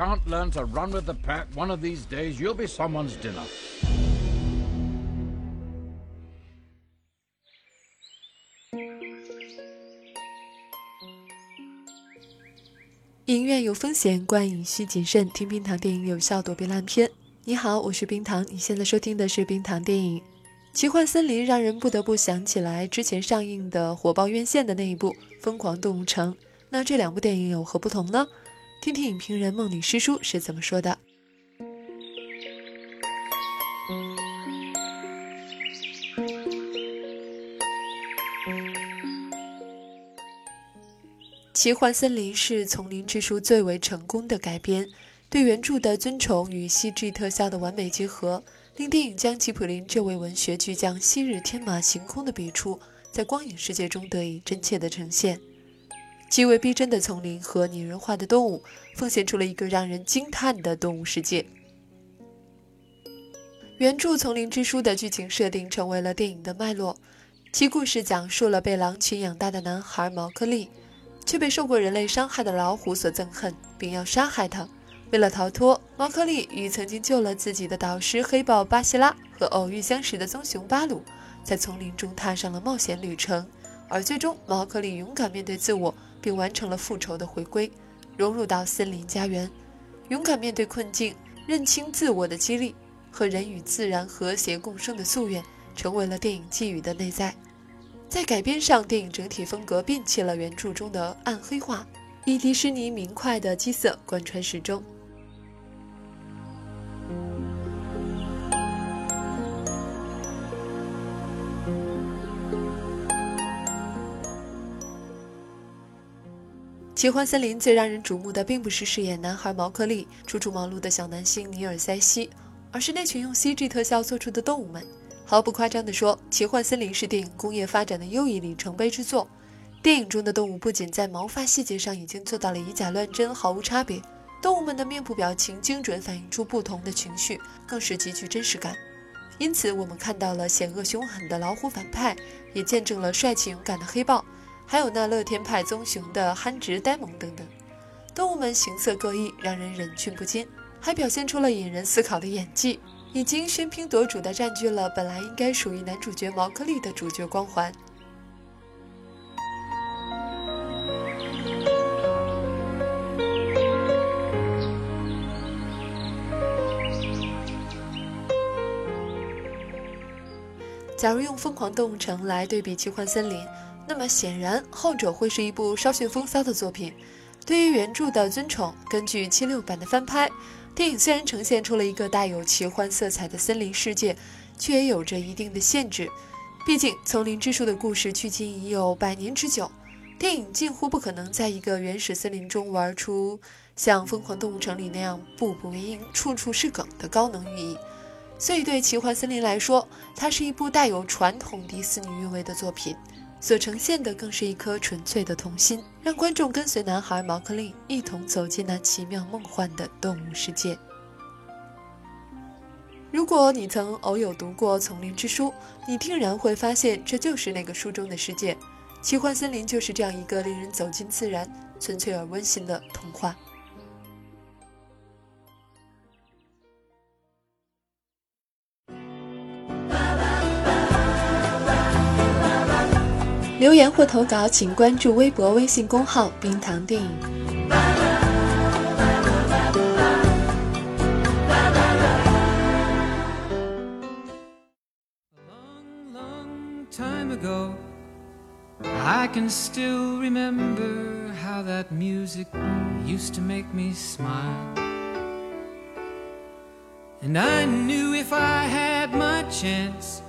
can't learn to run with the pack, one of these days you'll be someone's dinner. 影院有风险，观影需谨慎。听冰糖电影有效躲避烂片。你好，我是冰糖，你现在收听的是冰糖电影。奇幻森林让人不得不想起来之前上映的火爆院线的那一部《疯狂动物城》。那这两部电影有何不同呢？听听影评人梦里诗书是怎么说的。奇幻森林是丛林之书最为成功的改编，对原著的尊崇与 CG 特效的完美结合。令电影将吉普林这位文学巨匠昔日天马行空的笔触，在光影世界中得以真切的呈现。极为逼真的丛林和拟人化的动物，奉献出了一个让人惊叹的动物世界。原著《丛林之书》的剧情设定成为了电影的脉络，其故事讲述了被狼群养大的男孩毛克利，却被受过人类伤害的老虎所憎恨，并要杀害他。为了逃脱，毛克利与曾经救了自己的导师黑豹巴西拉和偶遇相识的棕熊巴鲁，在丛林中踏上了冒险旅程。而最终，毛克利勇敢面对自我，并完成了复仇的回归，融入到森林家园。勇敢面对困境，认清自我的激励和人与自然和谐共生的夙愿，成为了电影寄予的内在。在改编上，电影整体风格摒弃了原著中的暗黑化，以迪士尼明快的基色贯穿始终。奇幻森林最让人瞩目的，并不是饰演男孩毛克利、初出茅庐的小男星尼尔塞西，而是那群用 CG 特效做出的动物们。毫不夸张地说，奇幻森林是电影工业发展的又一里程碑之作。电影中的动物不仅在毛发细节上已经做到了以假乱真，毫无差别，动物们的面部表情精准反映出不同的情绪，更是极具真实感。因此，我们看到了险恶凶狠的老虎反派，也见证了帅气勇敢的黑豹。还有那乐天派棕熊的憨直呆萌等等，动物们形色各异，让人忍俊不禁，还表现出了引人思考的演技，已经喧宾夺主的占据了本来应该属于男主角毛克利的主角光环。假如用《疯狂动物城》来对比《奇幻森林》。那么显然，后者会是一部稍逊风骚的作品。对于原著的尊崇，根据七六版的翻拍，电影虽然呈现出了一个带有奇幻色彩的森林世界，却也有着一定的限制。毕竟，《丛林之书》的故事距今已有百年之久，电影近乎不可能在一个原始森林中玩出像《疯狂动物城》里那样步步为营、处处是梗的高能寓意。所以，对奇幻森林来说，它是一部带有传统迪士尼韵味的作品。所呈现的更是一颗纯粹的童心，让观众跟随男孩毛克利一同走进那奇妙梦幻的动物世界。如果你曾偶有读过《丛林之书》，你定然会发现，这就是那个书中的世界。奇幻森林就是这样一个令人走进自然、纯粹而温馨的童话。留言或投稿，请关注微博、微信公号“冰糖电影”。that I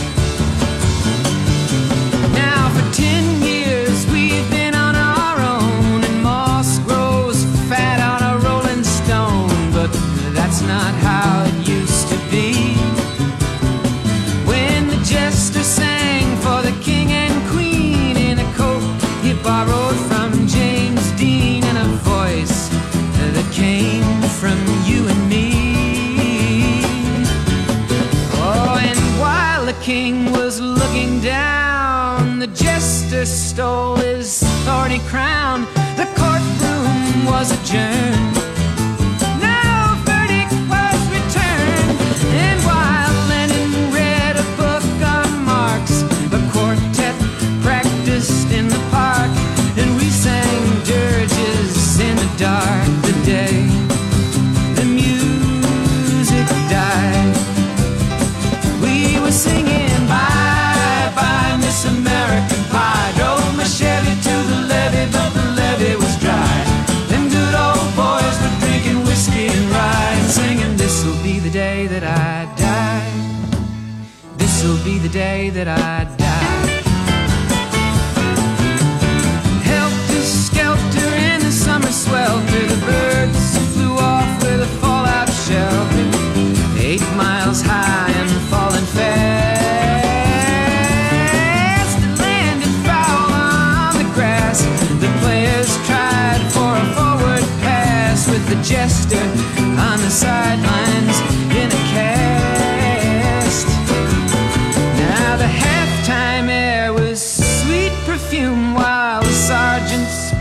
from you and me. Oh, and while the king was looking down, the jester stole his thorny crown. The courtroom was adjourned. that I'd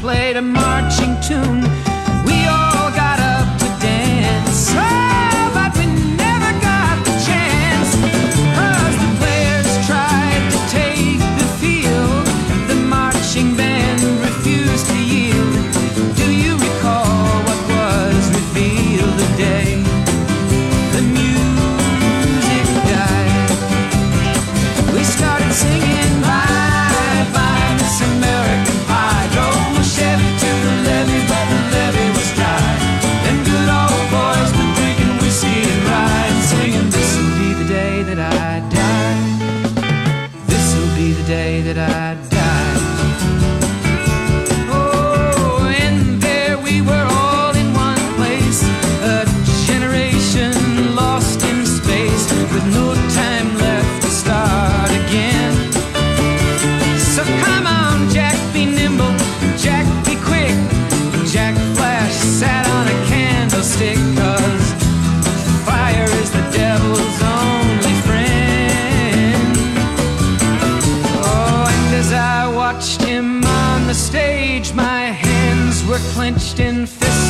played a marching tune. watched him on the stage. My hands were clenched in fists.